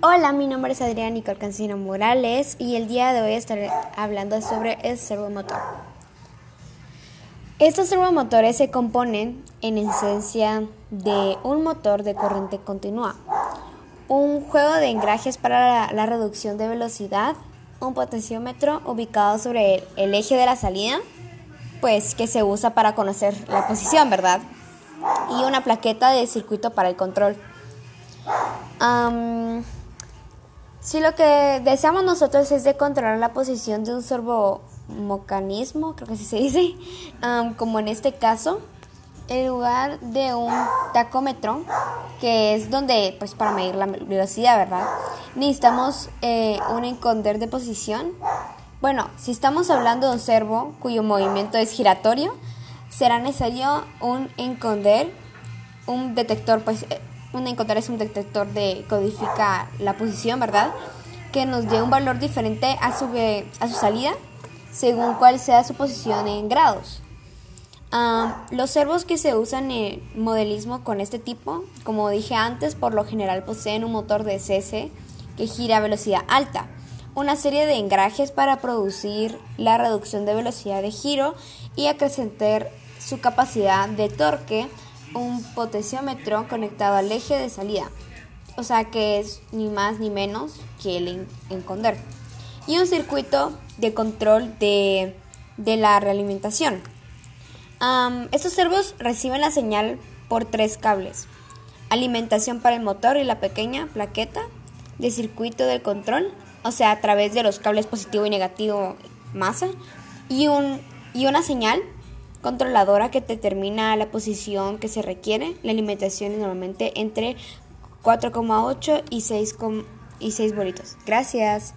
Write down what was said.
Hola, mi nombre es Adriana Nicole Cancino Morales y el día de hoy estaré hablando sobre el servomotor. Estos servomotores se componen en esencia de un motor de corriente continua, un juego de engrajes para la, reducción de velocidad, un potenciómetro ubicado sobre el, el, eje de la salida, pues que se usa para conocer la posición, ¿verdad? Y una plaqueta de circuito para el control. Si lo que deseamos nosotros es de controlar la posición de un servomecanismo, creo que así se dice, como en este caso, en lugar de un tacómetro, que es donde, pues para medir la velocidad, ¿verdad? Necesitamos eh, un enconder de posición. Bueno, si estamos hablando de un servo cuyo movimiento es giratorio, será necesario un enconder, un detector, pues eh, un encontrar es un detector de codifica la posición, ¿verdad? Que nos dé un valor diferente a su, a su salida según cuál sea su posición en grados. los servos que se usan en modelismo con este tipo, como dije antes, por lo general poseen un motor de CC que gira a velocidad alta, una serie de engrajes para producir la reducción de velocidad de giro y acrecentar su capacidad de torque un potenciómetro conectado al eje de salida, o sea que es ni más ni menos que el enconder, y un circuito de control de, la realimentación. estos servos reciben la señal por tres cables, alimentación para el motor y la pequeña plaqueta de circuito de control, o sea, a través de los cables positivo y negativo masa, y, un, y una señal controladora que determina la posición que se requiere. La alimentación es normalmente entre 4,8 y 6, y 6 bolitos. Gracias.